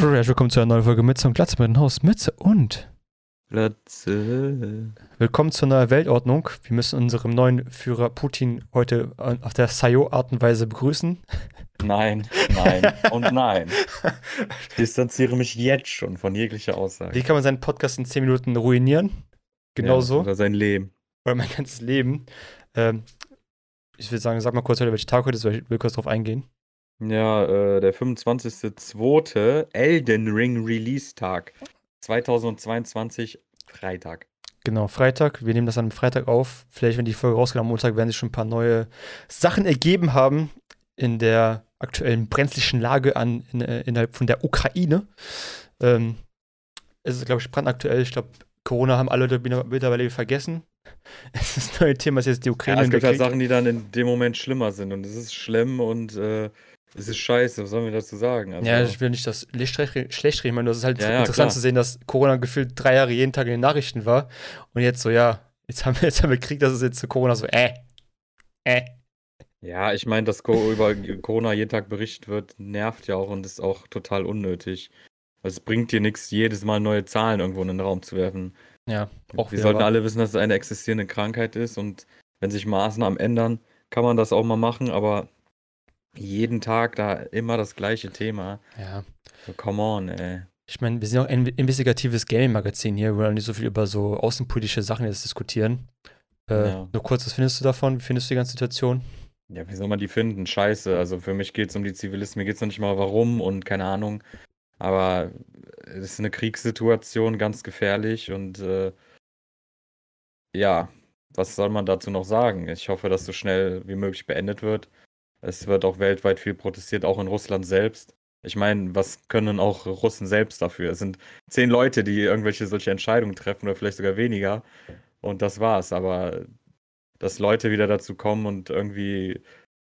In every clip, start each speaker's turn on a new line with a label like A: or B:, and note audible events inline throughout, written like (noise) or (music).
A: Herzlich willkommen zu einer neuen Folge Mütze und Glatze mit dem Haus Mütze und
B: Glatze.
A: willkommen zur neuen Weltordnung. Wir müssen unserem neuen Führer Putin heute auf der Sayo-Art und Weise begrüßen.
B: Nein, nein und nein. Ich distanziere mich jetzt schon von jeglicher Aussage.
A: Wie kann man seinen Podcast in 10 Minuten ruinieren? Genauso.
B: Ja, oder sein Leben.
A: Oder mein ganzes Leben. Ähm, ich würde sagen, sag mal kurz heute, welcher Tag heute ist, weil ich will kurz drauf eingehen.
B: Ja, äh, der 25.02. Elden Ring Release-Tag. 2022, Freitag.
A: Genau, Freitag. Wir nehmen das an einem Freitag auf. Vielleicht, wenn die Folge rauskommt am Montag, werden sich schon ein paar neue Sachen ergeben haben in der aktuellen brenzlichen Lage an, in, äh, innerhalb von der Ukraine. Ähm, es ist, glaube ich, brandaktuell. Ich glaube, Corona haben alle Leute mittlerweile vergessen. (laughs) Es ist das neue Thema, ist jetzt die Ukraine.
B: Ja, es gibt halt
A: Krieg.
B: Sachen, die dann in dem Moment schlimmer sind. Und es ist schlimm und äh, es ist scheiße. Was sollen wir dazu sagen? Also,
A: Ja, ich will nicht das schlecht reden, weil es ist halt
B: Ja, ja,
A: interessant
B: klar.
A: zu sehen, dass Corona gefühlt drei Jahre jeden Tag in den Nachrichten war. Und jetzt so, ja, jetzt haben wir, jetzt haben wir Krieg, das ist jetzt zu Corona so, äh, äh.
B: Ja, ich meine, dass über Corona jeden Tag berichtet wird, nervt ja auch und ist auch total unnötig. Also Es bringt dir nichts, jedes Mal neue Zahlen irgendwo in den Raum zu werfen.
A: Ja, auch
B: Wir sollten
A: wahr.
B: alle wissen, dass es eine existierende Krankheit ist und wenn sich Maßnahmen ändern, kann man das auch mal machen, aber jeden Tag da immer das gleiche Thema.
A: Ja.
B: So, come on, ey.
A: Ich meine, wir sind auch ein investigatives Gaming-Magazin hier, wo wir nicht so viel über so außenpolitische Sachen jetzt diskutieren. Äh,
B: Ja.
A: Nur kurz, was findest du davon? Wie findest du die ganze Situation?
B: Ja, wie soll man die finden? Scheiße. Also für mich geht es um die Zivilisten, mir geht es noch nicht mal warum und keine Ahnung. Aber es ist eine Kriegssituation, ganz gefährlich und äh, ja, was soll man dazu noch sagen? Ich hoffe, dass so schnell wie möglich beendet wird. Es wird auch weltweit viel protestiert, auch in Russland selbst. Ich meine, was können auch Russen selbst dafür? Es sind zehn Leute, die irgendwelche solche Entscheidungen treffen oder vielleicht sogar weniger. Und das war's. Aber dass Leute wieder dazu kommen und irgendwie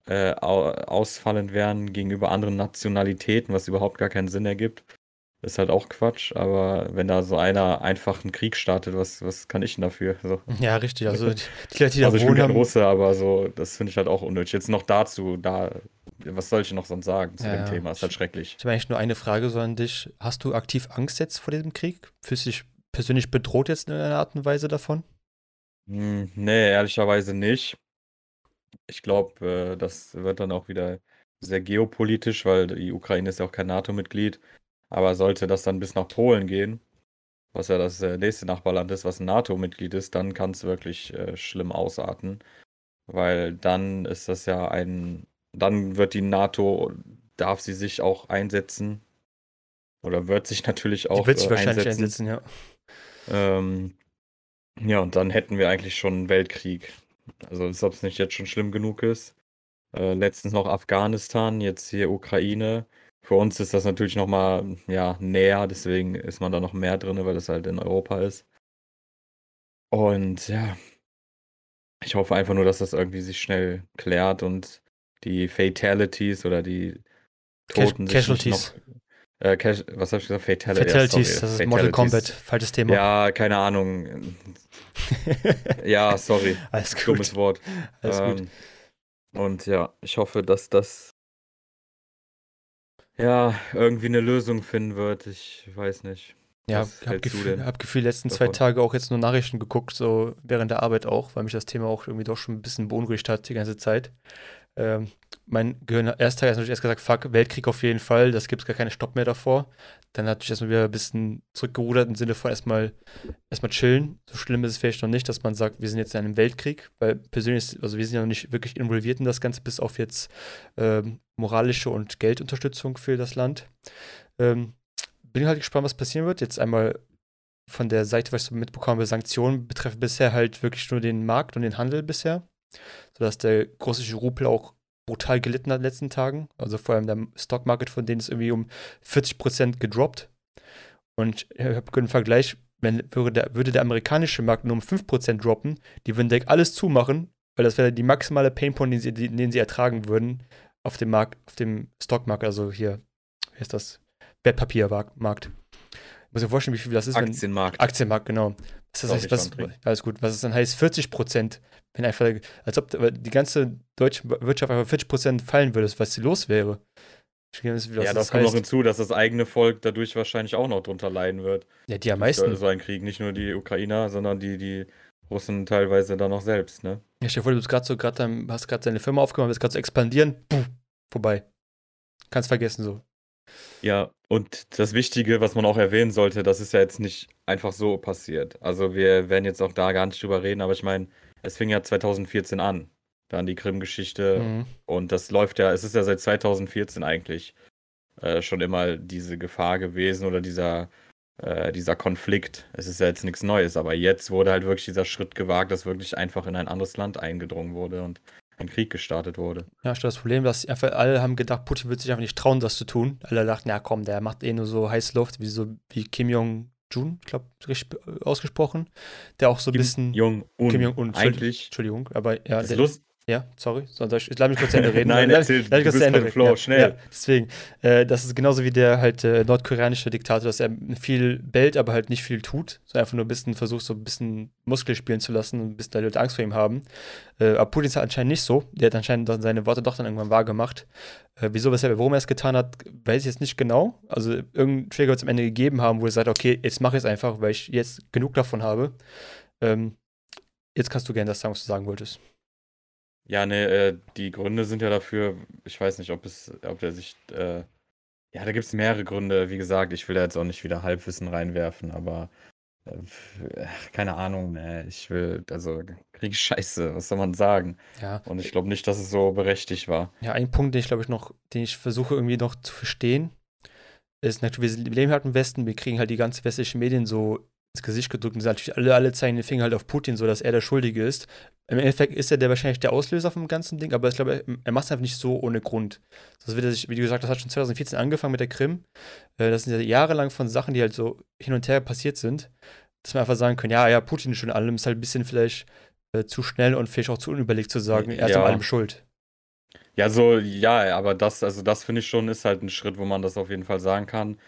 B: äh, au ausfallend werden gegenüber anderen Nationalitäten, was überhaupt gar keinen Sinn ergibt, ist halt auch Quatsch. Aber wenn da so einer einfach einen Krieg startet, was, was kann ich denn dafür? So.
A: Ja, richtig. Also, die, die Leute, die da
B: Also ich bin kein Russe, aber so, das finde ich halt auch unnötig. Jetzt noch dazu, da, was soll ich noch sonst sagen zu
A: Ja,
B: dem. Thema? Ist halt schrecklich.
A: Ich habe eigentlich nur eine Frage so an dich. Hast du aktiv Angst jetzt vor diesem Krieg? Fühlst du dich persönlich bedroht jetzt in einer Art und Weise davon?
B: Hm, nee, ehrlicherweise nicht. Ich glaube, äh, das wird dann auch wieder sehr geopolitisch, weil die Ukraine ist ja auch kein NATO-Mitglied. Aber sollte das dann bis nach Polen gehen, was ja das äh, nächste Nachbarland ist, was ein NATO-Mitglied ist, dann kann es wirklich äh, schlimm ausarten. Weil dann ist das ja ein, dann wird die NATO, darf sie sich auch einsetzen. Oder wird sich (laughs) natürlich auch
A: die wird sich
B: äh,
A: wahrscheinlich
B: einsetzen.
A: einsetzen, ja.
B: Ähm, ja, und dann hätten wir eigentlich schon einen Weltkrieg. Also, als ob es nicht jetzt schon schlimm genug ist. Äh, letztens noch Afghanistan, jetzt hier Ukraine. Für uns ist das natürlich nochmal ja, näher, deswegen ist man da noch mehr drin, weil das halt in Europa ist. Und ja, ich hoffe einfach nur, dass das irgendwie sich schnell klärt und die Fatalities oder die Toten sich nicht
A: Casualties.
B: noch. Äh, Cas was hab ich gesagt? Fatal ja,
A: Fatalities,
B: sorry,
A: das ist Mortal Kombat, falsches Thema.
B: Ja, keine Ahnung. Ja, sorry. (laughs)
A: Alles gut.
B: Dummes Wort.
A: Alles gut.
B: Ähm, und ja, ich hoffe, dass das ja irgendwie eine Lösung finden wird. Ich weiß nicht.
A: Ja,
B: Was
A: hab
B: hältst du
A: Gefühl,
B: denn
A: hab Gefühl, letzten zwei
B: davon?
A: Tage auch jetzt nur Nachrichten geguckt, so während der Arbeit auch, weil mich das Thema auch irgendwie doch schon ein bisschen beunruhigt hat die ganze Zeit. Ähm, mein Gehirn, erst Tag hat natürlich erst gesagt, fuck, Weltkrieg auf jeden Fall, das gibt's gar keinen Stopp mehr davor. Dann hatte ich erstmal wieder ein bisschen zurückgerudert im Sinne von erstmal erstmal chillen. So schlimm ist es vielleicht noch nicht, dass man sagt, wir sind jetzt in einem Weltkrieg, weil persönlich, also wir sind ja noch nicht wirklich involviert in das Ganze, bis auf jetzt ähm, moralische und Geldunterstützung für das Land. Ähm, bin halt gespannt, was passieren wird. Jetzt einmal von der Seite, was ich so mitbekommen habe, Sanktionen betreffen bisher halt wirklich nur den Markt und den Handel bisher. Sodass der russische Rupel auch brutal gelitten hat in den letzten Tagen. Also vor allem der Stockmarket von denen ist irgendwie um 40% gedroppt. Und ich habe einen Vergleich, wenn würde der, würde der amerikanische Markt nur um 5% droppen, die würden direkt alles zumachen, weil das wäre die maximale Painpoint, den sie, den sie ertragen würden auf dem Markt, auf dem Stockmarkt, also hier, wie heißt das? Wertpapiermarkt. Ich muss mir vorstellen, wie viel das ist, wenn.
B: Aktienmarkt.
A: Aktienmarkt, genau. Das
B: Sorry,
A: heißt, was, alles gut. Was es dann heißt, 40 Prozent, wenn einfach, als ob die ganze deutsche Wirtschaft einfach 40 Prozent fallen würde, was sie los wäre.
B: ja, das, das kommt noch hinzu, dass das eigene Volk dadurch wahrscheinlich auch noch drunter leiden wird.
A: Ja, die am meisten.
B: So ein Krieg, nicht nur die Ukrainer, sondern die, die Russen teilweise dann noch selbst, ne?
A: Ja, stell dir vor, du bist gerade so, grad hast gerade deine Firma aufgemacht, willst gerade so expandieren, puh, vorbei. Kannst vergessen so.
B: Ja, und das Wichtige, was man auch erwähnen sollte, das ist ja jetzt nicht einfach so passiert. Also wir werden jetzt auch da gar nicht drüber reden, aber ich meine, es fing ja 2014 an, dann die Krim-Geschichte mhm. und das läuft ja, es ist ja seit 2014 eigentlich äh, schon immer diese Gefahr gewesen oder dieser, äh, dieser Konflikt. Es ist ja jetzt nichts Neues, aber jetzt wurde halt wirklich dieser Schritt gewagt, dass wirklich einfach in ein anderes Land eingedrungen wurde und ein Krieg gestartet wurde.
A: Ja, das Problem, dass einfach alle haben gedacht, Putin wird sich einfach nicht trauen, das zu tun. Alle dachten, ja komm, der macht eh nur so Heißluft, wie so wie Kim Jong-un, ich glaube, richtig ausgesprochen, der auch so ein bisschen.
B: Jong-un.
A: Kim Jong-un,
B: eigentlich.
A: Entschuldigung, aber ja.
B: Das Lust,
A: ja, sorry, sonst ich, lass mich kurz zu Ende reden. (laughs)
B: Nein,
A: lass,
B: erzähl, lass mich kurz zu Ende reden. Flow, ja, schnell. Ja,
A: deswegen, äh, das ist genauso wie der halt äh, nordkoreanische Diktator, dass er viel bellt, aber halt nicht viel tut. So einfach nur ein bisschen versucht, so ein bisschen Muskel spielen zu lassen und ein bisschen Leute Angst vor ihm haben. Äh, aber Putin ist halt anscheinend nicht so. Der hat anscheinend seine Worte doch dann irgendwann wahr gemacht. Äh, wieso, weshalb, warum er es getan hat, weiß ich jetzt nicht genau. Also irgendein Trigger wird es am Ende gegeben haben, wo er sagt, okay, jetzt mache ich es einfach, weil ich jetzt genug davon habe. Ähm, jetzt kannst du gerne das sagen, was du sagen wolltest.
B: Ja, ne, äh, die Gründe sind ja dafür, ich weiß nicht, ob es, ob der sich, äh, ja, da gibt es mehrere Gründe. Wie gesagt, ich will da jetzt auch nicht wieder Halbwissen reinwerfen, aber äh, keine Ahnung, ne, ich will, also Krieg scheiße, was soll man sagen?
A: Ja.
B: Und ich glaube nicht, dass es so berechtigt war.
A: Ja, ein Punkt, den ich glaube ich noch, den ich versuche irgendwie noch zu verstehen, ist natürlich, wir leben halt im Westen, wir kriegen halt die ganzen westlichen Medien so ins Gesicht gedrückt und natürlich alle, alle zeigen den Finger halt auf Putin, so dass er der Schuldige ist. Im Endeffekt ist er der wahrscheinlich der Auslöser vom ganzen Ding, aber ich glaube, er, macht es einfach nicht so ohne Grund. Das wird er sich, wie du gesagt hast, hat schon 2014 angefangen mit der Krim. Äh, das sind ja jahrelang von Sachen, die halt so hin und her passiert sind, dass wir einfach sagen können, ja, ja, Putin ist schon allem, ist halt ein bisschen vielleicht äh, zu schnell und vielleicht auch zu unüberlegt zu sagen, er ist ja. an allem schuld.
B: Ja, so, ja, aber das, also das finde ich schon, ist halt ein Schritt, wo man das auf jeden Fall sagen kann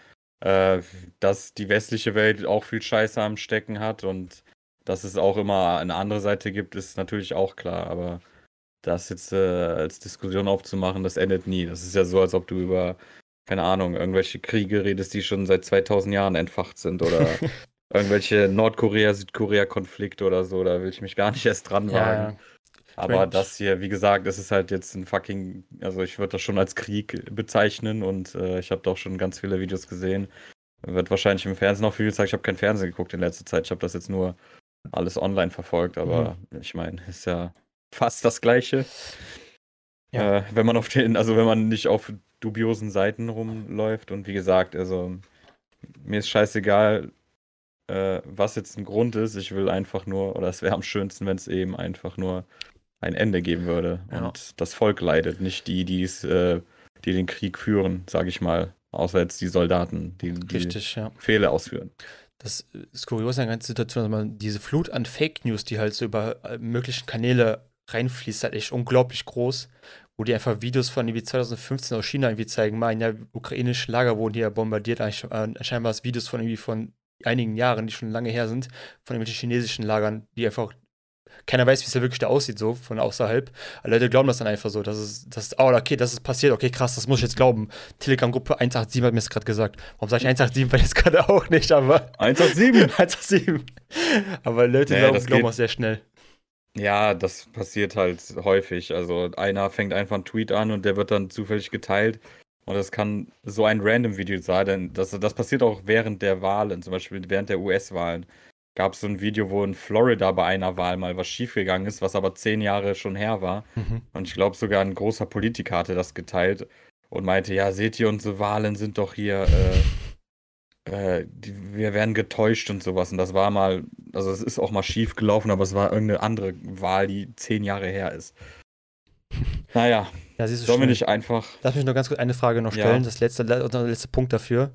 B: äh, dass die westliche Welt auch viel Scheiße am Stecken hat und dass es auch immer eine andere Seite gibt, ist natürlich auch klar. Aber das jetzt äh, als Diskussion aufzumachen, das endet nie. Das ist ja so, als ob du über, keine Ahnung, irgendwelche Kriege redest, die schon seit 2000 Jahren entfacht sind oder (laughs) irgendwelche Nordkorea-Südkorea-Konflikte oder so. Da will ich mich gar nicht erst dran wagen. Ja, aber Mensch. das hier, wie gesagt, das ist halt jetzt ein fucking, also ich würde das schon als Krieg bezeichnen und äh, ich habe doch schon ganz viele Videos gesehen. Wird wahrscheinlich im Fernsehen noch viel gezeigt. Ich habe kein Fernsehen geguckt in letzter Zeit. Ich habe das jetzt nur alles online verfolgt, aber mhm. ich meine, ist ja fast das Gleiche. Ja. Äh, wenn man auf den, also wenn man nicht auf dubiosen Seiten rumläuft und wie gesagt, also mir ist scheißegal, äh, was jetzt ein Grund ist. Ich will einfach nur, oder es wäre am schönsten, wenn es eben einfach nur ein Ende geben würde. Ja. Und das Volk leidet, nicht die, die's, äh, die den Krieg führen, sage ich mal. Außer jetzt die Soldaten, die, die
A: Richtig, ja.
B: Fehler ausführen.
A: Das ist kurios in der ganzen Situation, dass man diese Flut an Fake News, die halt so über möglichen Kanäle reinfließt, halt echt unglaublich groß, wo die einfach Videos von irgendwie 2015 aus China irgendwie zeigen, mal in der ukrainischen Lager wurden hier bombardiert, anscheinend war es Videos von irgendwie von einigen Jahren, die schon lange her sind, von irgendwelchen chinesischen Lagern, die einfach keiner weiß, wie es ja wirklich da aussieht, so von außerhalb. Aber Leute glauben das dann einfach so. Das ist, das oh, okay, das ist passiert, okay, krass, das muss ich jetzt glauben. Telegram-Gruppe 187 hat mir das gerade gesagt. Warum sage ich 187? Weil jetzt gerade auch nicht, aber. (laughs)
B: 187?
A: 187. (laughs) aber Leute naja, glauben, glauben auch sehr schnell.
B: Ja, das passiert halt häufig. Also einer fängt einfach einen Tweet an und der wird dann zufällig geteilt. Und das kann so ein random Video sein, denn das, das passiert auch während der Wahlen, zum Beispiel während der US-Wahlen gab es so ein Video, wo in Florida bei einer Wahl mal was schiefgegangen ist, was aber zehn Jahre schon her war. Mhm. Und ich glaube, sogar ein großer Politiker hatte das geteilt und meinte, ja, seht ihr, unsere Wahlen sind doch hier, äh, äh, die, wir werden getäuscht und sowas. Und das war mal, also es ist auch mal schief gelaufen, aber es war irgendeine andere Wahl, die zehn Jahre her ist. (laughs) Naja,
A: ja, siehst
B: du sollen wir nicht einfach.
A: Lass mich noch ganz kurz eine Frage noch stellen, ja. das letzte, der letzte Punkt dafür.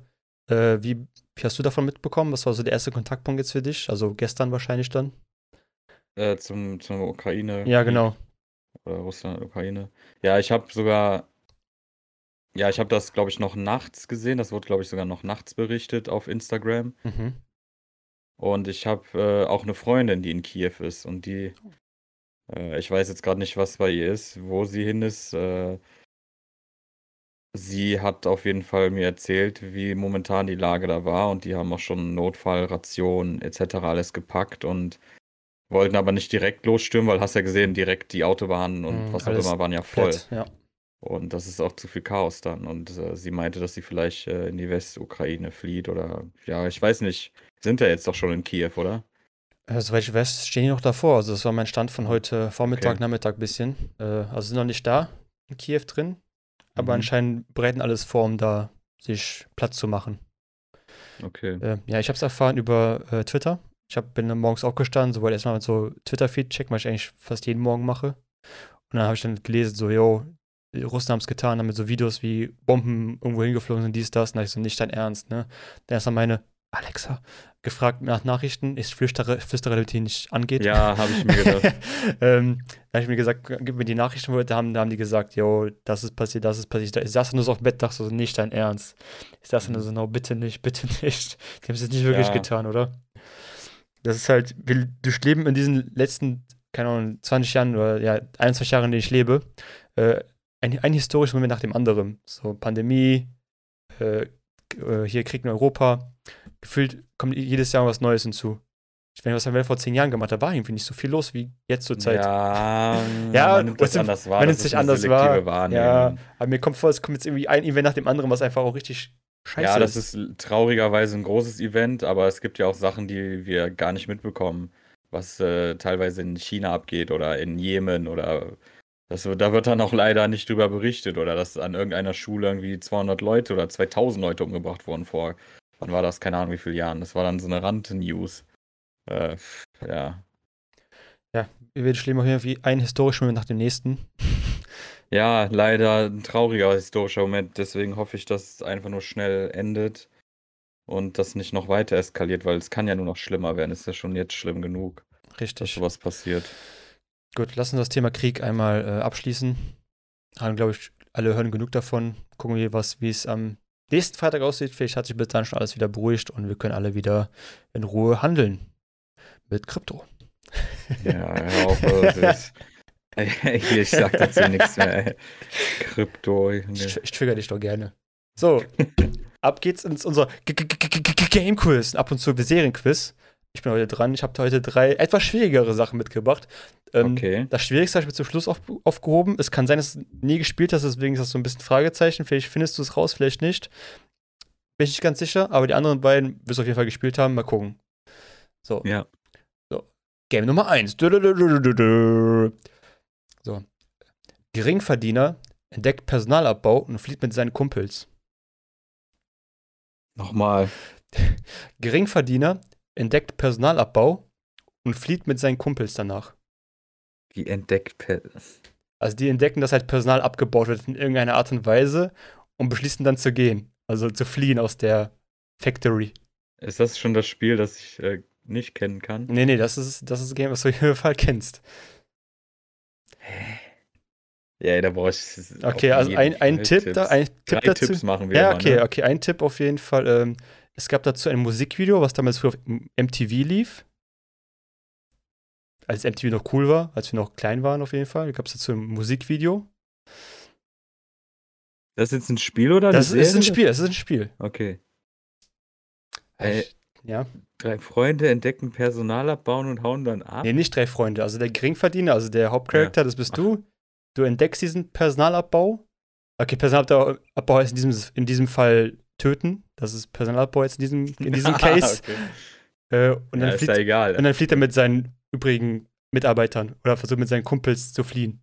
A: Äh, wie wie hast du davon mitbekommen? Was war so der erste Kontaktpunkt jetzt für dich? Also gestern wahrscheinlich dann?
B: Äh, zum, zum Ukraine.
A: Ja, genau.
B: Oder Russland, Ukraine. Ja, ich habe sogar. Ja, ich habe das, glaube ich, noch nachts gesehen. Das wurde, glaube ich, sogar noch nachts berichtet auf Instagram. Mhm. Und ich habe äh, auch eine Freundin, die in Kiew ist. Und die. Äh, ich weiß jetzt gerade nicht, was bei ihr ist, wo sie hin ist. Äh, sie hat auf jeden Fall mir erzählt, wie momentan die Lage da war und die haben auch schon Notfallrationen etc. alles gepackt und wollten aber nicht direkt losstürmen, weil hast ja gesehen, direkt die Autobahnen und
A: Mhm,
B: was auch immer waren ja voll.
A: Fett, ja.
B: Und das ist auch zu viel Chaos dann. Und äh, sie meinte, dass sie vielleicht äh, in die Westukraine flieht oder ja, ich weiß nicht. Sind ja jetzt doch schon in Kiew, oder?
A: Soweit ich weiß, stehen die noch davor. Also das war mein Stand von heute Vormittag,
B: Okay.
A: Nachmittag bisschen. Äh, also sind noch nicht da in Kiew drin, aber
B: Mhm.
A: anscheinend bereiten alles vor, um da sich Platz zu machen.
B: Okay.
A: Äh, ja, ich habe es erfahren über äh, Twitter. Ich hab, bin dann morgens aufgestanden, so wollte erstmal so Twitter-Feed checken, was ich eigentlich fast jeden Morgen mache. Und dann habe ich dann gelesen, so, yo, die Russen haben es getan, haben mit so Videos wie Bomben irgendwo hingeflogen sind, dies, das. Und da ich so, nicht dein Ernst, ne? Dann erst mal meine Alexa gefragt nach Nachrichten. Ich flüstere, flüstere, damit die nicht angeht.
B: Ja, habe ich mir gedacht. (laughs)
A: ähm, da habe ich mir gesagt, gib mir die Nachrichten, da haben, da haben die gesagt, yo, das ist passiert, das ist passiert. Ich saß nur so auf dem Bett, dachte so, nicht dein Ernst. Ich saß nur so, no, bitte nicht, bitte nicht. Die haben es jetzt nicht wirklich
B: Ja.
A: getan, oder? Das ist halt, wir durchleben in diesen letzten, keine Ahnung, 20 Jahren oder ja, 21 Jahren, in denen ich lebe, äh, ein, ein historisches Moment nach dem anderen. So Pandemie, äh, äh, hier Krieg in Europa. Gefühlt kommt jedes Jahr was Neues hinzu. Ich meine, was haben wir vor zehn Jahren gemacht? Da war irgendwie nicht so viel los wie jetzt zur Zeit.
B: Ja, (laughs)
A: Ja,
B: man nimmt das
A: was-
B: anders wahr.
A: man nimmt
B: ist
A: sich anders wahr. Ja, aber mir kommt vor, es kommt jetzt irgendwie ein Event nach dem anderen, was einfach auch richtig scheiße
B: Ja, das ist traurigerweise ein großes Event, aber es gibt ja auch Sachen, die wir gar nicht mitbekommen, was äh, teilweise in China abgeht oder in Jemen oder das, da wird dann auch leider nicht drüber berichtet oder dass an irgendeiner Schule irgendwie 200 Leute oder 2000 Leute umgebracht wurden vor, wann war das? Keine Ahnung wie viele Jahren. Das war dann so eine Rand-News. Äh, ja.
A: Wir schlimm auf jeden Fall ein historischer Moment nach dem nächsten. (laughs)
B: Ja, leider ein trauriger historischer Moment. Deswegen hoffe ich, dass es einfach nur schnell endet und das nicht noch weiter eskaliert, weil es kann ja nur noch schlimmer werden. Es ist ja schon jetzt schlimm genug, dass
A: Richtig.
B: sowas passiert.
A: Gut, lassen wir das Thema Krieg einmal äh, abschließen. Haben, glaube ich, alle hören genug davon. Gucken wir, was, wie es am nächsten Freitag aussieht. Vielleicht hat sich bis dann schon alles wieder beruhigt und wir können alle wieder in Ruhe handeln. Mit Krypto.
B: Ja, hör auf. Also das, (laughs) (laughs) ich sag dazu nichts mehr. Krypto.
A: Ich, ich trigger dich doch gerne. So, (laughs) ab geht's ins unser G- G- G- G- G- Game Quiz. Ab und zu Serienquiz. Ich bin heute dran. Ich habe heute drei etwas schwierigere Sachen mitgebracht. Ähm,
B: Okay.
A: Das Schwierigste habe ich mir zum Schluss auf, aufgehoben. Es kann sein, dass du nie gespielt hast, deswegen ist das so ein bisschen Fragezeichen. Vielleicht findest du es raus, vielleicht nicht. Bin ich nicht ganz sicher, aber die anderen beiden wirst du auf jeden Fall gespielt haben. Mal gucken. So.
B: Ja.
A: So. Game Nummer 1. So. Geringverdiener entdeckt Personalabbau und flieht mit seinen Kumpels.
B: Nochmal. (laughs)
A: Geringverdiener entdeckt Personalabbau und flieht mit seinen Kumpels danach.
B: Die entdeckt. Per
A: Also die entdecken, dass halt Personal abgebaut wird in irgendeiner Art und Weise und beschließen dann zu gehen. Also zu fliehen aus der Factory.
B: Ist das schon das Spiel, das ich äh, nicht kennen kann?
A: Nee, nee, das ist das ist Game, was du auf jeden Fall kennst.
B: Ja, da brauche ich.
A: Okay, also ein, ein Tipp
B: Tipps.
A: da, ein
B: Drei
A: Tipp dazu.
B: Tipps machen wir.
A: Ja, okay,
B: ne?
A: okay, ein Tipp auf jeden Fall. Ähm, es gab dazu ein Musikvideo, was damals früher auf MTV lief. Als MTV noch cool war, als wir noch klein waren auf jeden Fall, gab es dazu ein Musikvideo.
B: Das ist jetzt ein Spiel oder
A: Das ist ein? Spiel, das ist ein Spiel.
B: Okay. Äh,
A: Ich- ja.
B: Drei Freunde entdecken Personal abbauen und hauen dann ab.
A: Nee, nicht drei Freunde. Also der Geringverdiener, also der Hauptcharakter, das bist du. Du entdeckst diesen Personalabbau. Okay, Personalabbau heißt in diesem, in diesem Fall töten. Das ist Personalabbau jetzt in diesem, in (laughs) diesem Case.
B: okay.
A: äh, und,
B: ja,
A: dann
B: ist
A: flieht,
B: egal.
A: und dann flieht er mit seinen übrigen Mitarbeitern oder versucht mit seinen Kumpels zu fliehen.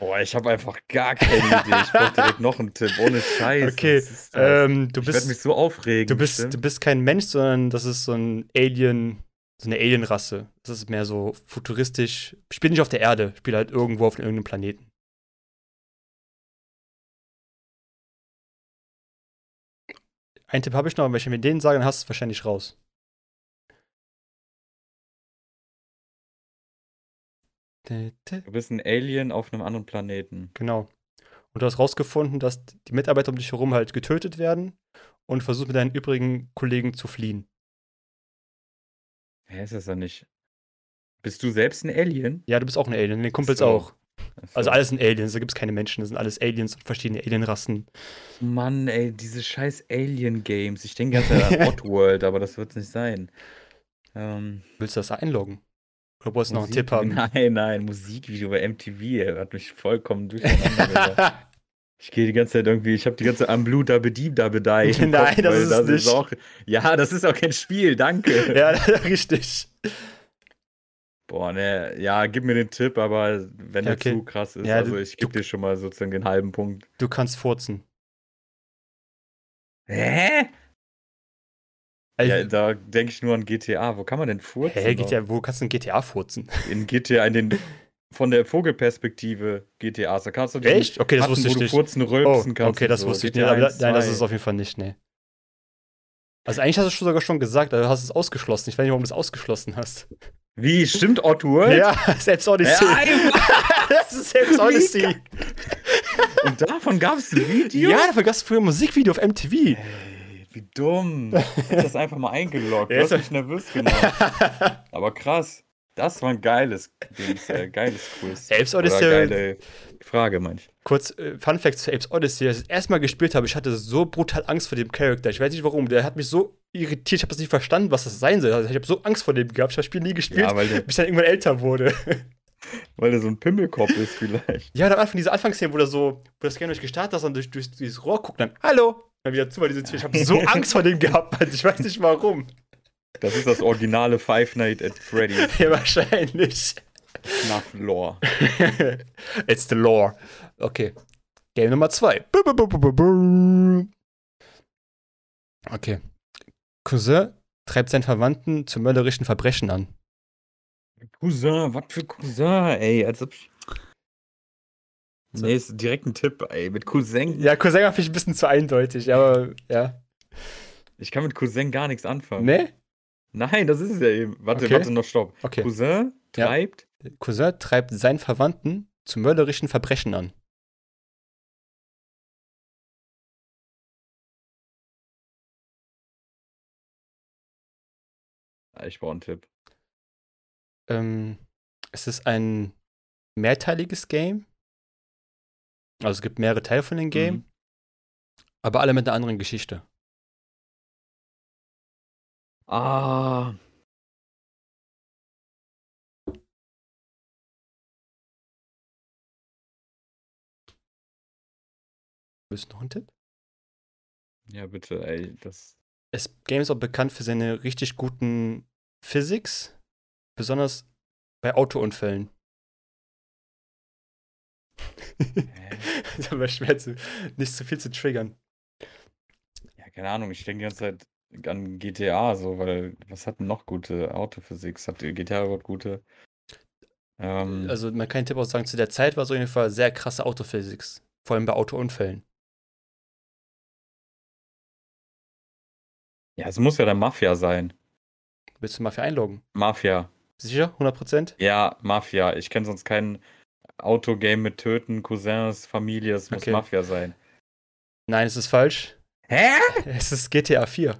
B: Boah, ich habe einfach gar keine Idee. Ich brauche direkt noch einen Tipp. Ohne (laughs) Scheiß.
A: Okay? Ähm, du
B: ich werde mich
A: bist,
B: so aufregen.
A: du bist,
B: bestimmt.
A: du bist kein Mensch, sondern das ist so ein Alien, so eine Alienrasse. Das ist mehr so futuristisch. Spielt nicht auf der Erde, spielt halt irgendwo auf irgendeinem Planeten. Ein Tipp habe ich noch, wenn ich mir den sage, dann hast du es wahrscheinlich raus.
B: Du bist ein Alien auf einem anderen Planeten.
A: Genau. Und du hast rausgefunden, dass die Mitarbeiter um dich herum halt getötet werden und versuchst mit deinen übrigen Kollegen zu fliehen.
B: Hä, ist das dann nicht? Bist du selbst ein Alien?
A: Ja, du bist auch ein Alien, den Kumpels
B: So.
A: auch. Also alles sind Aliens, da gibt es keine Menschen, das sind alles Aliens und verschiedene Alienrassen.
B: Mann, ey, diese scheiß Alien-Games. Ich denke ganz an (laughs) Oddworld, aber das wird es nicht sein. Ähm,
A: Willst du das einloggen? Oder wolltest du noch einen Tipp haben? (laughs)
B: Nein, nein, Musikvideo bei MTV, ey, hat mich vollkommen durcheinander. (laughs) ich gehe die ganze Zeit irgendwie, ich habe die ganze Zeit am Blue Dabedi Dabedai. im
A: Nein,
B: Kopf,
A: das ist es nicht.
B: auch, ja, das ist auch kein Spiel, danke.
A: ja, richtig.
B: Boah, ne, ja, gib mir den Tipp, aber wenn
A: Ja,
B: der
A: okay.
B: zu krass ist,
A: Ja,
B: also
A: du-
B: ich gebe dir schon mal sozusagen den halben Punkt.
A: Du kannst furzen.
B: Hä?
A: Also,
B: Ja, da denke ich nur an GTA. Wo kann man denn furzen?
A: Hä? GTA, wo kannst du in GTA furzen?
B: In GTA, in den, (laughs) von der Vogelperspektive GTAs, da kannst du diesen
A: Echt? Okay, das
B: Button,
A: wusste ich
B: wo du
A: nicht.
B: furzen,
A: Oh,
B: rülpsen kannst.
A: okay, das
B: so.
A: wusste ich nicht.
B: GTA
A: Aber,
B: 1,
A: nein, das
B: 2.
A: ist auf jeden Fall nicht, nee. Also eigentlich hast du es sogar schon gesagt, aber du hast es ausgeschlossen. Ich weiß nicht, warum du es ausgeschlossen hast.
B: Wie, stimmt Oddworld?
A: Ja, (laughs) selbst Odyssey.
B: Ja, (laughs)
A: das ist selbst Odyssey.
B: Und davon gab es ein Video?
A: Ja, dafür gab es früher ein Musikvideo auf MTV.
B: Ey, wie dumm. Ich hab das einfach mal eingeloggt. Du hast mich nervös gemacht. (laughs) Aber krass. Das war ein geiles Dings, äh, geiles Quiz. (laughs)
A: Apes
B: Oder
A: Odyssey-
B: geile Frage, manch.
A: Kurz, äh, Fun Facts zu Apes Odyssey. Als ich das erste Mal gespielt habe, ich hatte so brutal Angst vor dem Charakter. Ich weiß nicht warum. Der hat mich so irritiert. Ich habe das nicht verstanden, was das sein soll. Also ich habe so Angst vor dem gehabt. Ich habe das Spiel nie gespielt,
B: Ja, weil der,
A: bis ich dann irgendwann älter wurde. (laughs)
B: weil der so ein Pimmelkopf ist vielleicht.
A: Ja, am Anfang diese Anfangsszene, wo der so, wo das Game durch gestartet ist und durch, durch dieses Rohr guckt, dann Hallo! Dann wieder zu, weil diese Tür. Ich habe so (laughs) Angst vor dem gehabt. Ich weiß nicht warum.
B: Das ist das originale Five Nights at Freddy's (laughs)
A: Ja, wahrscheinlich.
B: FNAF Lore. (laughs)
A: It's the lore. Okay. Game Nummer zwei. Bu- bu- bu- bu- bu- bu. Okay. Cousin treibt seinen Verwandten zu mörderischen Verbrechen an.
B: Cousin, was für Cousin, ey. Als ob ich...
A: So.
B: Nee, ist direkt ein Tipp, ey. Mit Cousin.
A: Ja, Cousin war vielleicht ein bisschen zu eindeutig, aber ja.
B: Ich kann mit Cousin gar nichts anfangen.
A: Ne?
B: Nein, das ist es ja eben. Warte,
A: Okay.
B: warte noch, stopp.
A: Okay.
B: Cousin
A: Ja.
B: treibt.
A: Cousin treibt seinen Verwandten zu mörderischen Verbrechen an.
B: Ah, Ich brauche einen Tipp.
A: Ähm, es ist ein mehrteiliges Game. Also es gibt mehrere Teile von dem Game,
B: Mhm.
A: aber alle mit einer anderen Geschichte.
B: Ah.
A: Willst du noch einen Tipp?
B: Ja, bitte, ey. Das.
A: Das Game ist auch bekannt für seine richtig guten Physics, besonders bei Autounfällen. (laughs) ist aber schwer zu, nicht zu viel zu triggern.
B: Ja, keine Ahnung, ich denke die ganze Zeit an GTA, so, weil was hat denn noch gute Autophysik? Hat GTA überhaupt gute? Ähm,
A: Also man kann einen Tipp auch sagen, zu der Zeit war es auf jeden Fall sehr krasse Autophysics. Vor allem bei Autounfällen.
B: ja, es muss ja der Mafia sein.
A: Willst du mal für einloggen?
B: Mafia.
A: Sicher? 100%?
B: Ja, Mafia. Ich kenne sonst kein Autogame mit Töten, Cousins, Familie. Es muss
A: Okay.
B: Mafia sein.
A: Nein, es ist falsch.
B: Hä?
A: Es ist GTA 4.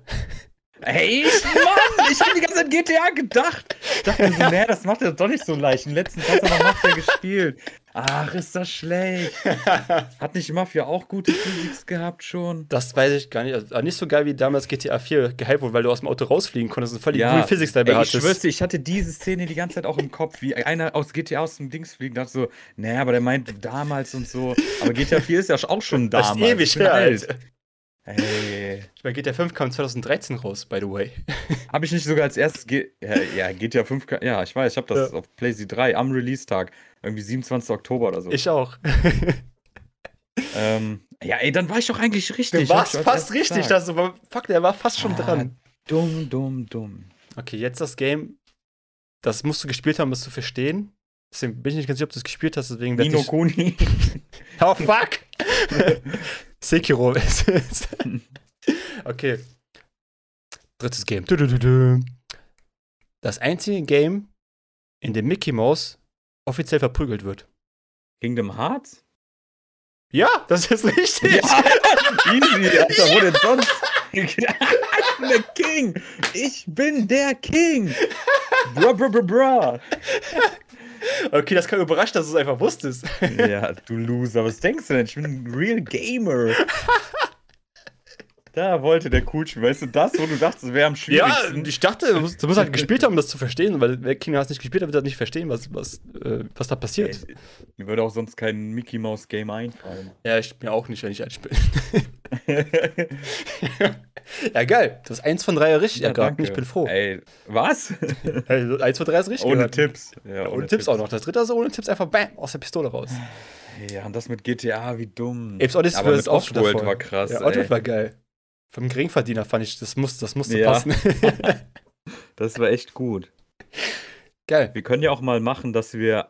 B: Ey, ich, Mann, ich hab die ganze Zeit GTA gedacht. Ich dachte mir so, nee, das macht er doch nicht so leicht. Im letzten hast du noch Mafia gespielt. Ach, ist das schlecht. (laughs) Hat nicht Mafia auch gute Physics gehabt schon?
A: Das weiß ich gar nicht. Also nicht so geil wie damals GTA 4 gehypt wurde, weil du aus dem Auto rausfliegen konntest und voll die
B: Ja,
A: coole Physics dabei
B: Ey, ich
A: hattest.
B: schwör's dir, ich hatte diese Szene die ganze Zeit auch im Kopf, wie einer aus GTA aus dem Dings fliegt und dachte so, naja, aber der meint damals und so. Aber GTA 4 ist ja auch schon
A: das
B: damals.
A: ist ewig
B: Ich
A: her,
B: alt. Ey.
A: Ich meine, GTA 5 kam 2013 raus, by the way. (laughs)
B: Habe ich nicht sogar als erstes. G ja, ja, GTA 5. ka- Ja, ich weiß, ich habe das
A: Ja.
B: auf PlayStation 3 am Release-Tag. Irgendwie 27. Oktober oder so.
A: Ich auch. (laughs)
B: ähm, ja, ey, dann war ich doch eigentlich richtig.
A: Du warst fast richtig. Das war, fuck, der war fast schon
B: Ah,
A: dran.
B: Dumm, dumm, dumm.
A: Okay, jetzt das Game. Das musst du gespielt haben, um es zu verstehen. Deswegen bin ich nicht ganz sicher, ob du es gespielt hast. Deswegen
B: Nino
A: ich.
B: Kuni. (laughs)
A: Oh, fuck! Sekiro ist es. (laughs) Okay. Drittes Game. Du, du, du, du. Das einzige Game, in dem Mickey Mouse offiziell verprügelt wird.
B: Kingdom Hearts?
A: Ja, das ist richtig.
B: Ja, (laughs) easy, Alter, wo denn sonst? ich (laughs) bin der King. Ich bin der King. Bra, bra, bra, bra.
A: Okay, das kann überrascht, dass du es einfach wusstest. (laughs)
B: Ja, du Loser. Was denkst du denn? Ich bin ein Real Gamer. Da wollte der cool spielen. Weißt du, das, wo du dachtest, es wäre am
A: Ja,
B: schwierigsten.
A: ich dachte, du musst, du musst halt (laughs) gespielt haben, um das zu verstehen, weil wer Kingdom Hearts nicht gespielt hat, wird halt nicht verstehen, was, was, äh, was da passiert.
B: Ey, Mir würde auch sonst kein Mickey Mouse Game einfallen.
A: Ja, ich mir auch nicht, wenn ich einspiele. (laughs) ja, geil. Du hast eins von drei richtig erraten. Ich bin froh.
B: Ey, was? (laughs)
A: Eins von drei ist richtig
B: ohne
A: geraten.
B: Tipps. Ja,
A: Ja, ohne, Tipps auch noch. Das dritte ist ohne Tipps einfach bam, aus der Pistole raus.
B: Ja, und das mit GTA, wie dumm.
A: Apes Odyssey
B: Aber
A: ist
B: mit Offworld war krass,
A: Ja,
B: ey.
A: Offworld war geil. Vom Geringverdiener fand ich, das, muss, das musste
B: Ja.
A: passen. (laughs)
B: Das war echt gut.
A: geil.
B: Wir können ja auch mal machen, dass wir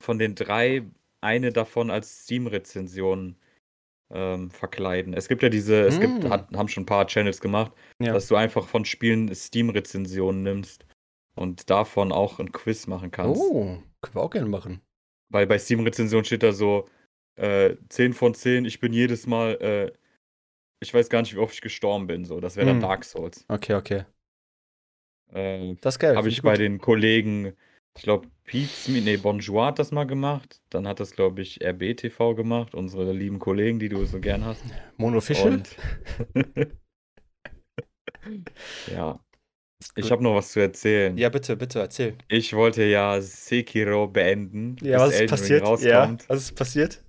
B: von den drei eine davon als Steam-Rezension ähm, verkleiden. Es gibt ja diese, es gibt,
A: Mm.
B: hat, haben schon ein paar Channels gemacht,
A: Ja.
B: dass du einfach von Spielen Steam-Rezensionen nimmst und davon auch ein Quiz machen kannst.
A: Oh, können wir auch gerne machen.
B: Weil bei Steam-Rezensionen steht da so äh, 10 von 10, ich bin jedes Mal, äh, ich weiß gar nicht, wie oft ich gestorben bin. So, das wäre dann
A: Mm.
B: Dark Souls.
A: Okay, okay.
B: Äh,
A: Das ist geil.
B: Habe ich
A: gut.
B: bei den Kollegen, ich glaube, Pete, nee, Bonjour hat das mal gemacht. Dann hat das, glaube ich, RBTV gemacht, unsere lieben Kollegen, die du so gern hast.
A: Monofischl?
B: Und (laughs) ja, ich habe noch was zu erzählen.
A: Ja, bitte, bitte, erzähl.
B: Ich wollte ja Sekiro beenden,
A: Ja,
B: bis
A: was ist
B: Elden
A: passiert? Ja,
B: rauskommt.
A: was ist passiert?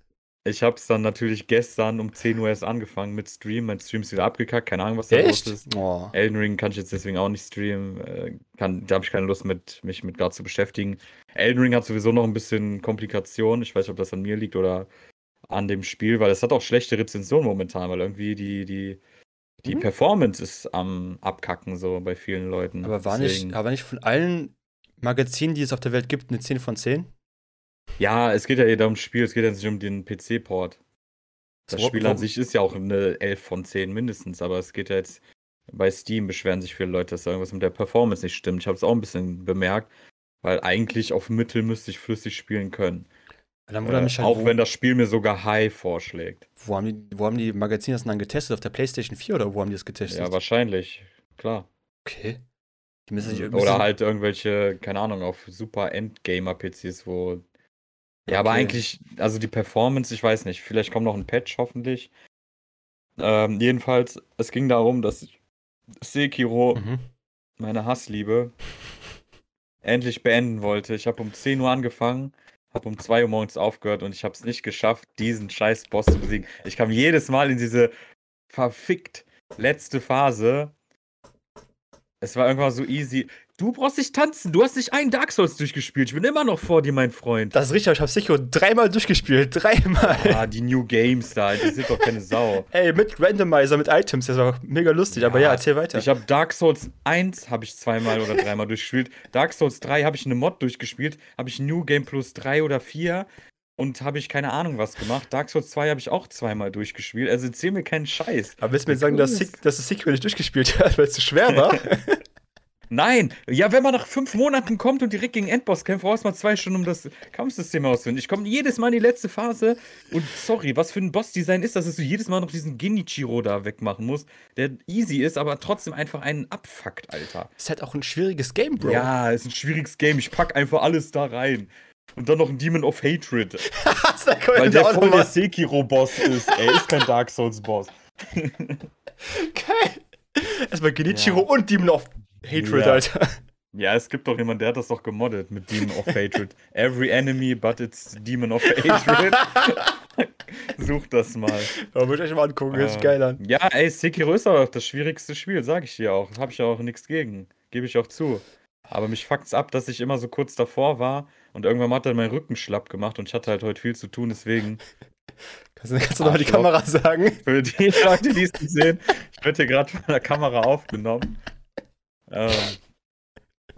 B: Ich habe es dann natürlich gestern um 10 Uhr erst angefangen mit Stream. Mein Stream ist wieder abgekackt, keine Ahnung, was da los ist.
A: Oh.
B: Elden Ring kann ich jetzt deswegen auch nicht streamen. Äh, kann, da habe ich keine Lust mit, mich mit gerade zu beschäftigen. Elden Ring hat sowieso noch ein bisschen Komplikationen. Ich weiß nicht, ob das an mir liegt oder an dem Spiel, weil es hat auch schlechte Rezensionen momentan, weil irgendwie die, die, die
A: Mhm.
B: Performance ist am Abkacken so bei vielen Leuten.
A: Aber war nicht, aber nicht von allen Magazinen, die es auf der Welt gibt, eine 10 von 10?
B: Ja, es geht ja eher ums Spiel, es geht ja nicht um den PC-Port. Das
A: So,
B: Spiel an sich ist ja auch eine 11 von 10 mindestens, aber es geht ja jetzt bei Steam beschweren sich viele Leute, dass da irgendwas mit der Performance nicht stimmt. Ich habe es auch ein bisschen bemerkt, weil eigentlich auf Mittel müsste ich flüssig spielen können.
A: Dann wundert
B: Äh,
A: mich halt,
B: auch
A: wo,
B: wenn das Spiel mir sogar High vorschlägt.
A: wo, haben die, wo haben die Magazine das denn dann getestet? Auf der PlayStation 4 oder wo haben die das getestet?
B: Ja, wahrscheinlich, klar.
A: okay. Die müssen sich irgendwie.
B: Oder halt irgendwelche, keine Ahnung, auf super Endgamer-PCs, wo. Ja, aber
A: Okay.
B: eigentlich, also die Performance, ich weiß nicht, vielleicht kommt noch ein Patch, hoffentlich. Ähm, jedenfalls, es ging darum, dass Sekiro,
A: Mhm.
B: meine Hassliebe, (laughs) endlich beenden wollte. Ich habe um 10 Uhr angefangen, habe um 2 Uhr morgens aufgehört und ich habe es nicht geschafft, diesen scheiß Boss zu besiegen. Ich kam jedes Mal in diese verfickt letzte Phase. Es war irgendwann so easy. Du brauchst nicht tanzen, du hast nicht einen Dark Souls durchgespielt. Ich bin immer noch vor dir, mein Freund.
A: Das ist richtig, aber ich habe Sekiro dreimal durchgespielt. Dreimal.
B: Ah, die New Games da, die sind doch keine Sau.
A: Ey, mit Randomizer, mit Items, das war mega lustig. aber ja,
B: Ja,
A: erzähl weiter.
B: Ich habe Dark Souls 1 habe ich zweimal oder dreimal (laughs) durchgespielt. Dark Souls 3 habe ich eine Mod durchgespielt. Habe ich New Game Plus 3 oder 4 und habe ich keine Ahnung was gemacht. Dark Souls 2 habe ich auch zweimal durchgespielt. Also erzähl mir keinen Scheiß.
A: aber willst du mir sagen, dass, dass du Sekiro nicht durchgespielt hast, (laughs) weil es zu schwer war? (laughs)
B: Nein, ja, wenn man nach fünf Monaten kommt und direkt gegen Endboss kämpft, brauchst du mal zwei Stunden, um das Kampfsystem auszufinden. Ich komme jedes Mal in die letzte Phase und sorry, was für ein Bossdesign ist das, dass du jedes Mal noch diesen Genichiro da wegmachen musst, der easy ist, aber trotzdem einfach einen abfuckt, Alter.
A: ist halt auch ein schwieriges Game, Bro.
B: Ja, ist ein schwieriges Game. Ich pack einfach alles da rein. Und dann noch ein Demon of Hatred. (laughs) Weil
A: der
B: voll der. Sekiro-Boss ist. Er ist kein Dark Souls-Boss. (laughs)
A: Geil. Erstmal Genichiro
B: Ja.
A: und Demon of Hatred,
B: Ja.
A: Alter.
B: Ja, es gibt doch jemanden, der hat das doch gemoddet mit Demon of Hatred. Every enemy, but it's Demon of Hatred. (laughs) Sucht das mal.
A: Ja, würde ich euch mal angucken, hört sich
B: Äh,
A: geil an.
B: Ja, ey, Sekiro ist aber auch das schwierigste Spiel, sag ich dir auch. Hab ich ja auch nichts gegen. Gebe ich auch zu. Aber mich fuckt's ab, dass ich immer so kurz davor war und irgendwann hat er meinen Rücken schlapp gemacht und ich hatte halt heute viel zu tun, deswegen.
A: Kannst, du- kannst du noch mal die. Kamera sagen?
B: Für die Leute, die es nicht sehen, ich werde hier gerade von der Kamera aufgenommen. Ähm,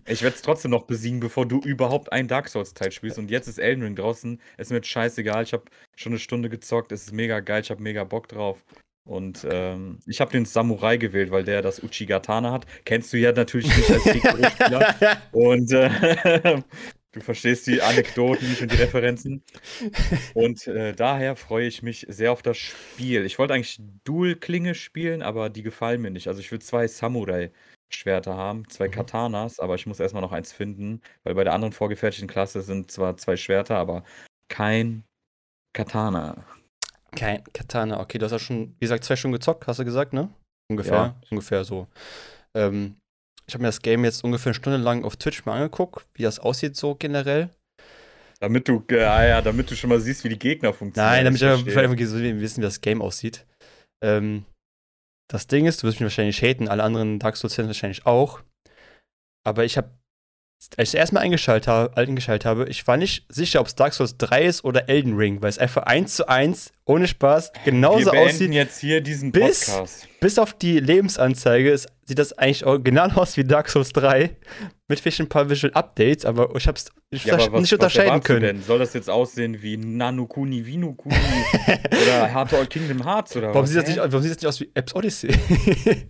B: ich werde es trotzdem noch besiegen, bevor du überhaupt einen Dark Souls-Teil spielst. Und jetzt ist Elden Ring draußen. Ist mir scheißegal. Ich habe schon eine Stunde gezockt. Es ist mega geil. Ich habe mega Bock drauf. Und ähm, ich habe den Samurai gewählt, weil der das Uchigatana hat. Kennst du ja natürlich nicht als Sekiro-Spieler. (laughs) Und äh, (laughs) Du verstehst die Anekdoten nicht und die Referenzen. Und äh, daher freue ich mich sehr auf das Spiel. Ich wollte eigentlich Dual-Klinge spielen, aber die gefallen mir nicht. Also ich will zwei Samurai-Schwerter haben, zwei
A: Mhm.
B: Katanas, aber ich muss erstmal noch eins finden, weil bei der anderen vorgefertigten Klasse sind zwar zwei Schwerter, aber kein Katana.
A: Kein Katana. Okay, du hast ja schon, wie gesagt, zwei Stunden gezockt, hast du gesagt, ne? Ungefähr.
B: Ja.
A: Ungefähr so. Ähm, ich habe mir das Game jetzt ungefähr eine Stunde lang auf Twitch mal angeguckt, wie das aussieht so generell.
B: Damit du, äh, ja, damit du schon mal siehst, wie die Gegner funktionieren.
A: Nein, damit ich einfach wissen, wie das Game aussieht. Ähm, das Ding ist, du wirst mich wahrscheinlich haten, alle anderen Dark Souls-Fans wahrscheinlich auch. Aber ich habe, als ich erstmal eingeschaltet habe, eingeschaltet habe, ich war nicht sicher, ob es Dark Souls 3 ist oder Elden Ring, weil es einfach eins zu eins, ohne Spaß, genauso
B: Wir
A: aussieht.
B: jetzt hier diesen
A: bis-
B: Podcast.
A: Bis auf die Lebensanzeige ist, sieht das eigentlich original aus wie Dark Souls 3. Mit vielleicht ein paar Visual Updates, aber ich hab's nicht,
B: Ja, was,
A: nicht unterscheiden können.
B: denn? Soll das jetzt aussehen wie Nanukuni, Vinukuni (laughs) oder Hardcore Kingdom Hearts oder
A: Warum
B: was?
A: sieht, das nicht, warum sieht das nicht aus wie Apps Odyssey?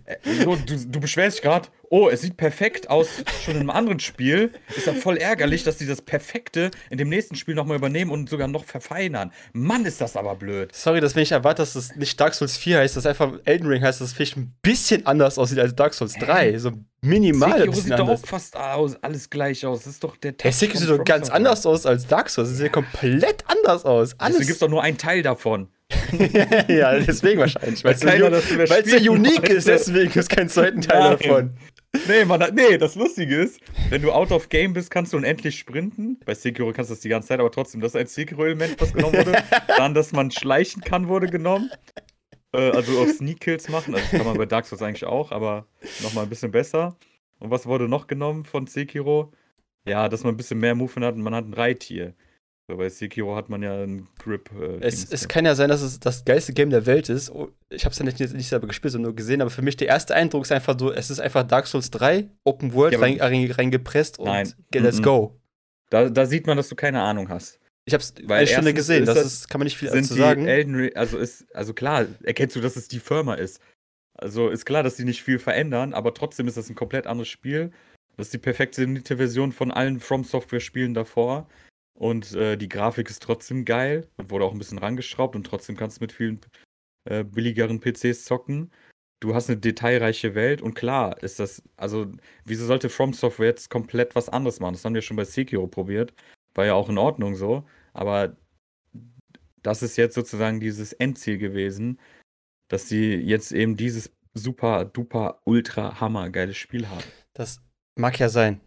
B: Äh, du, du beschwerst dich gerade, oh, es sieht perfekt aus, schon in einem anderen Spiel. Ist ja voll ärgerlich, dass die das Perfekte in dem nächsten Spiel nochmal übernehmen und sogar noch verfeinern. Mann, ist das aber blöd.
A: Sorry, dass wenn ich erwarte, dass es nicht Dark Souls 4 heißt, dass einfach Elden Ring heißt, dass es vielleicht ein bisschen anders aussieht als Dark Souls 3. So minimal ein
B: Sekiro
A: bisschen
B: sieht doch
A: anders.
B: auch fast aus, alles gleich aus. Das ist doch der
A: Hey,
B: Touch
A: Sekiro sieht doch ganz
B: Software.
A: anders aus als Dark Souls. Es sieht ja komplett anders aus.
B: Deswegen gibt es
A: Alles.
B: doch nur einen Teil davon. (laughs)
A: ja, deswegen wahrscheinlich. Weil es so, unique
B: wollte.
A: ist, deswegen gibt es keinen zweiten Teil
B: Nein.
A: davon.
B: Nee, man, nee, das Lustige ist, wenn du out of game bist, kannst du unendlich sprinten. Bei Sekiro kannst du das die ganze Zeit, aber trotzdem, das ist ein Sekiro-Element, was genommen wurde. (laughs) Dann, dass man schleichen kann, wurde genommen. Äh, also auch Sneak-Kills machen. Also das kann man bei Dark Souls eigentlich auch, aber nochmal ein bisschen besser. Und was wurde noch genommen von Sekiro? Ja, dass man ein bisschen mehr Movement hat und man hat ein Reittier. Bei Sekiro hat man ja einen Grip. Äh,
A: Es, es kann ja sein, dass es das geilste Game der Welt ist. Oh, Ich habe es ja nicht, nicht selber gespielt, sondern nur gesehen, aber für mich der erste Eindruck ist einfach so, es ist einfach Dark Souls 3, Open World,
B: Ja,
A: rein, rein, reingepresst und
B: Nein.
A: let's
B: Mhm.
A: go.
B: da, da sieht man, dass du keine Ahnung hast.
A: Ich habe es eine Stunde gesehen, das,
B: das-
A: ist, kann man nicht viel dazu sagen.
B: Elden also ist, also klar, erkennst du, dass es die Firma ist. Also ist klar, dass die nicht viel verändern, aber trotzdem ist das ein komplett anderes Spiel. Das ist die perfektionierte Version von allen From Software Spielen davor. Und äh, die Grafik ist trotzdem geil und wurde auch ein bisschen rangeschraubt und trotzdem kannst du mit vielen äh, billigeren PCs zocken. Du hast eine detailreiche Welt und klar ist das, also wieso sollte From Software jetzt komplett was anderes machen? Das haben wir schon bei Sekiro probiert. War ja auch in Ordnung so, aber das ist jetzt sozusagen dieses Endziel gewesen, dass sie jetzt eben dieses super, duper, ultra, hammer geiles Spiel haben.
A: Das mag ja sein.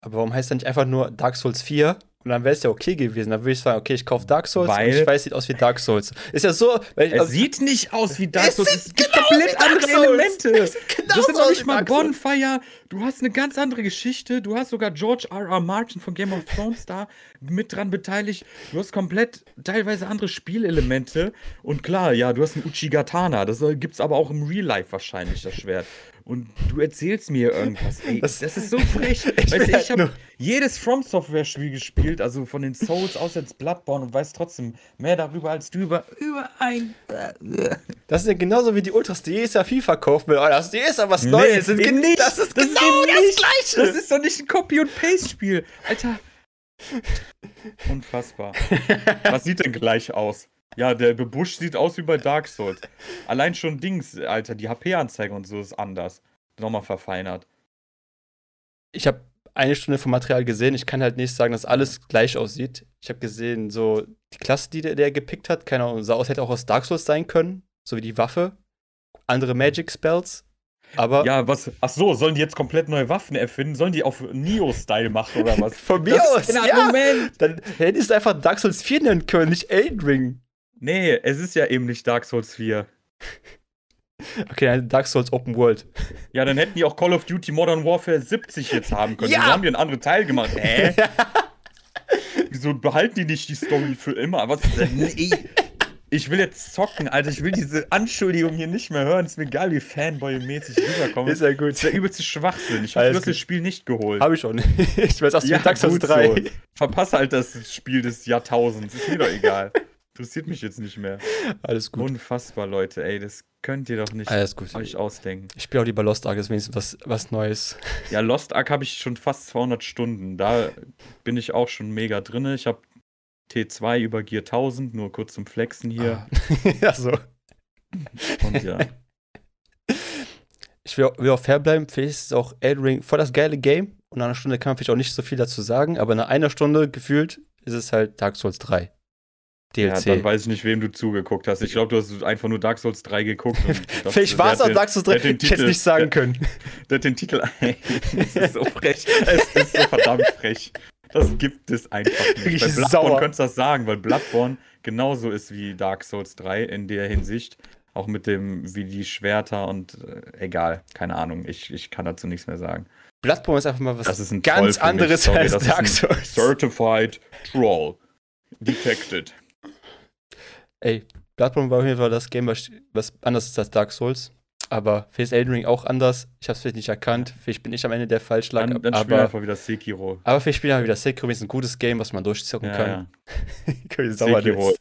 A: Aber warum heißt dann nicht einfach nur Dark Souls 4? Und dann wäre es ja okay gewesen. Dann würde ich sagen, okay, ich kaufe Dark Souls
B: Weil-
A: ich weiß, sieht aus wie Dark Souls. Ist ja so, weil
B: Es
A: also,
B: sieht nicht aus wie Dark
A: Es
B: Souls,
A: sieht
B: es gibt
A: genau
B: komplett andere. Elemente.
A: es genauso
B: Das sind noch
A: aus
B: nicht mal. Bonfire. Du hast eine ganz andere Geschichte. Du hast sogar George R. R. Martin von Game of Thrones da mit dran beteiligt. Du hast komplett teilweise andere Spielelemente. Und klar, ja, du hast einen Uchigatana. Das gibt es aber auch im Real Life wahrscheinlich, das Schwert. Und du erzählst mir irgendwas. Ey,
A: Das-
B: das, ist so frech. (laughs)
A: Ich
B: weißt du,
A: halt
B: ich habe jedes From Software Spiel gespielt, also von den Souls außer jetzt Bloodborne und weiß trotzdem mehr darüber als du über, über ein.
A: Das ist ja genauso wie die Ultras, die jedes Jahr FIFA kaufen will. Oh, das ist ja was
B: Nee,
A: Neues. Das ist,
B: nicht.
A: das ist
B: Das ist
A: genau
B: eben
A: das
B: nicht.
A: Gleiche.
B: Das ist doch nicht ein Copy- und Paste-Spiel. Alter. Unfassbar. (laughs) Was sieht denn gleich aus? Ja, der Busch sieht aus wie bei Dark Souls. Allein schon Dings, Alter, die HP-Anzeige und so ist anders. Nochmal verfeinert.
A: ich habe eine Stunde vom Material gesehen. Ich kann halt nicht sagen, dass alles gleich aussieht. Ich habe gesehen, so die Klasse, die der, der gepickt hat, keine Ahnung, sah aus, hätte auch aus Dark Souls sein können. So wie die Waffe. Andere Magic Spells. Aber
B: Ja, was. Ach so, sollen die jetzt komplett neue Waffen erfinden? Sollen die auf Neo-Style machen oder was? (laughs)
A: von mir
B: Das
A: aus,
B: ist ein
A: ja.
B: Argument.
A: Dann hättest du einfach Dark Souls 4 nennen können, nicht Elden Ring.
B: Nee, es ist ja eben nicht Dark Souls 4. (laughs)
A: Okay, dann Dark Souls Open World. (laughs)
B: Ja, dann hätten die auch Call of Duty Modern Warfare 70 jetzt haben können.
A: Ja.
B: Wieso haben die einen anderen Teil gemacht? Hä? (laughs) Wieso behalten die nicht die Story für immer? Was denn? Nee. Ich will jetzt zocken, Alter. Ich will diese Anschuldigung hier nicht mehr hören. Ist mir egal, wie Fanboy-mäßig rüberkommt.
A: Ist ja gut.
B: Das ist der übelste Schwachsinn. Ich
A: gut.
B: das Spiel nicht geholt.
A: Habe ich schon. Ich weiß aus wie Dark Souls
B: gut
A: 3.
B: so. Verpasse halt das Spiel des Jahrtausends. Ist mir doch egal. Interessiert mich jetzt nicht mehr.
A: Alles gut.
B: Unfassbar, Leute. Ey, das könnt ihr doch nicht
A: Alles gut.
B: euch ausdenken.
A: Ich spiele auch lieber Lost Ark, ist wenigstens was, was Neues.
B: Ja, Lost Ark habe ich schon fast 200 Stunden. Da bin ich auch schon mega drin. Ich habe T2 über Gear 1000, nur kurz zum Flexen hier.
A: Ah. (laughs) ja, so.
B: Und ja.
A: Ich will, auch- will auch fair bleiben. Vielleicht ist es auch Elden voll das geile Game. Und nach einer Stunde kann man vielleicht auch nicht so viel dazu sagen. Aber nach einer Stunde gefühlt ist es halt Dark Souls 3.
B: ja,
A: DLC.
B: dann weiß ich nicht, wem du zugeguckt hast. Ich glaube, du hast einfach nur Dark Souls 3 geguckt. und (laughs)
A: vielleicht war es auch Dark Souls
B: der
A: 3.
B: hat den
A: Ich hätte es nicht sagen können. (laughs)
B: Der hat den Titel. (laughs) es ist so frech. Es ist so verdammt frech. Das gibt es einfach nicht.
A: Wirklich
B: Bei Bloodborne
A: sauer.
B: könntest du das sagen, weil Bloodborne genauso ist wie Dark Souls 3 in der Hinsicht. Auch mit dem, wie die Schwerter und äh, egal, keine Ahnung. Ich, ich kann dazu nichts mehr sagen.
A: Bloodborne ist einfach mal was
B: Das ist ein
A: ganz anderes
B: Sorry,
A: als Dark Souls.
B: Certified Troll. Detected.
A: Ey, Bloodborne war auf jeden Fall das Game, was, was anders ist als Dark Souls. Aber vielleicht ist Elden Ring auch anders. Ich habe es vielleicht nicht erkannt. Vielleicht bin ich am Ende der falsch lag.
B: Dann, dann
A: aber,
B: einfach wieder Sekiro.
A: aber vielleicht spielen wir wieder Sekiro. ist ein gutes Game, was man durchzocken
B: Ja,
A: kann.
B: ja. (laughs) Sekiro.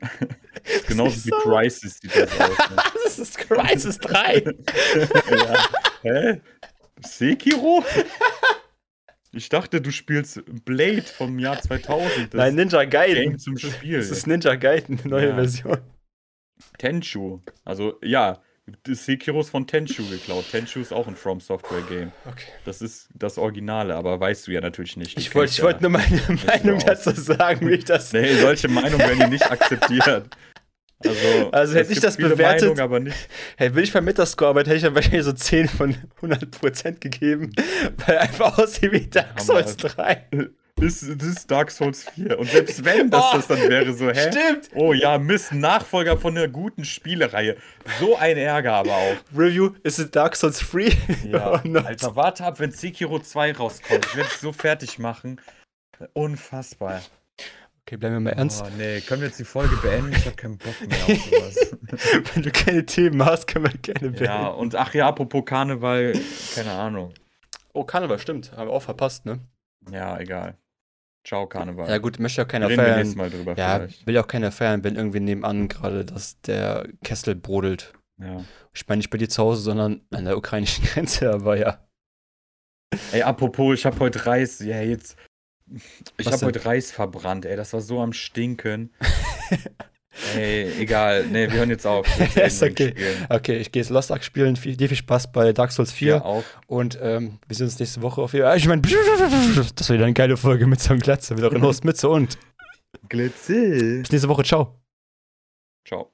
B: (laughs) Genauso wie
A: So.
B: Crisis sieht das aus. Ne? (laughs)
A: Das ist Crisis 3.
B: ja. Hä? Sekiro? Ich dachte, du spielst Blade vom Jahr 2000. Das
A: Nein, Ninja
B: Game
A: Gaiden.
B: zum Spiel.
A: Das ist Ninja Gaiden, eine neue
B: Ja.
A: Version.
B: Tenshu. Also, ja, Sekiro ist von Tenshu geklaut. Tenshu ist auch ein From Software Game.
A: Okay.
B: Das ist das Originale, aber weißt du ja natürlich nicht. Du
A: Ich wollte
B: ja-
A: wollte nur meine Meinung dazu sagen, wie ich das.
B: Nee, solche Meinungen werden hier nicht akzeptiert. Also,
A: Also hätte ich das bewertet-
B: Meinungen, aber nicht.
A: Hey, will ich beim Metascore arbeiten, hätte ich dann wahrscheinlich so 10 von 100% gegeben, weil einfach aussieht wie Dark. Souls 3.
B: Das, das ist Dark Souls 4. Und selbst wenn das
A: Oh,
B: das dann wäre, so, hä?
A: Stimmt!
B: Oh ja, Mist, Nachfolger von einer guten Spielereihe. So ein Ärger aber auch.
A: Review, ist es Dark Souls 3?
B: Ja, (laughs)
A: not?
B: Alter, warte ab, wenn Sekiro 2 rauskommt. Ich werde es so fertig machen. Unfassbar.
A: Okay, bleiben wir mal ernst.
B: Oh nee, können wir jetzt die Folge beenden? Ich habe keinen Bock mehr auf sowas. (laughs)
A: Wenn du keine Themen hast, können wir gerne beenden.
B: ja, und ach ja, apropos Karneval, keine Ahnung.
A: Oh, Karneval, stimmt. Haben wir auch verpasst, ne?
B: Ja, egal. Ciao, Karneval.
A: Ja, gut, möchte ja keiner
B: Reden wir
A: feiern.
B: Mal drüber
A: Ja,
B: vielleicht.
A: will auch keiner feiern, wenn irgendwie nebenan gerade dass der Kessel brodelt.
B: Ja.
A: Ich meine nicht bei dir zu Hause, sondern an der ukrainischen (laughs) Grenze, aber ja.
B: Ey, apropos, ich habe heute Reis. Ja, jetzt. Ich habe heute Reis verbrannt, ey. Das war so am Stinken. (laughs) ey, egal. Nee, wir hören jetzt auf. (laughs)
A: Ist okay. Okay, ich gehe jetzt Lost Ark spielen. Viel, dir viel Spaß bei Dark Souls 4.
B: Ja, auch.
A: Und ähm, wir sehen uns nächste Woche auf jeden Ich meine, (laughs) das war wieder eine geile Folge mit so einem Glatze, euren Host Mütze und
B: Glitze.
A: bis nächste Woche. Ciao.
B: Ciao.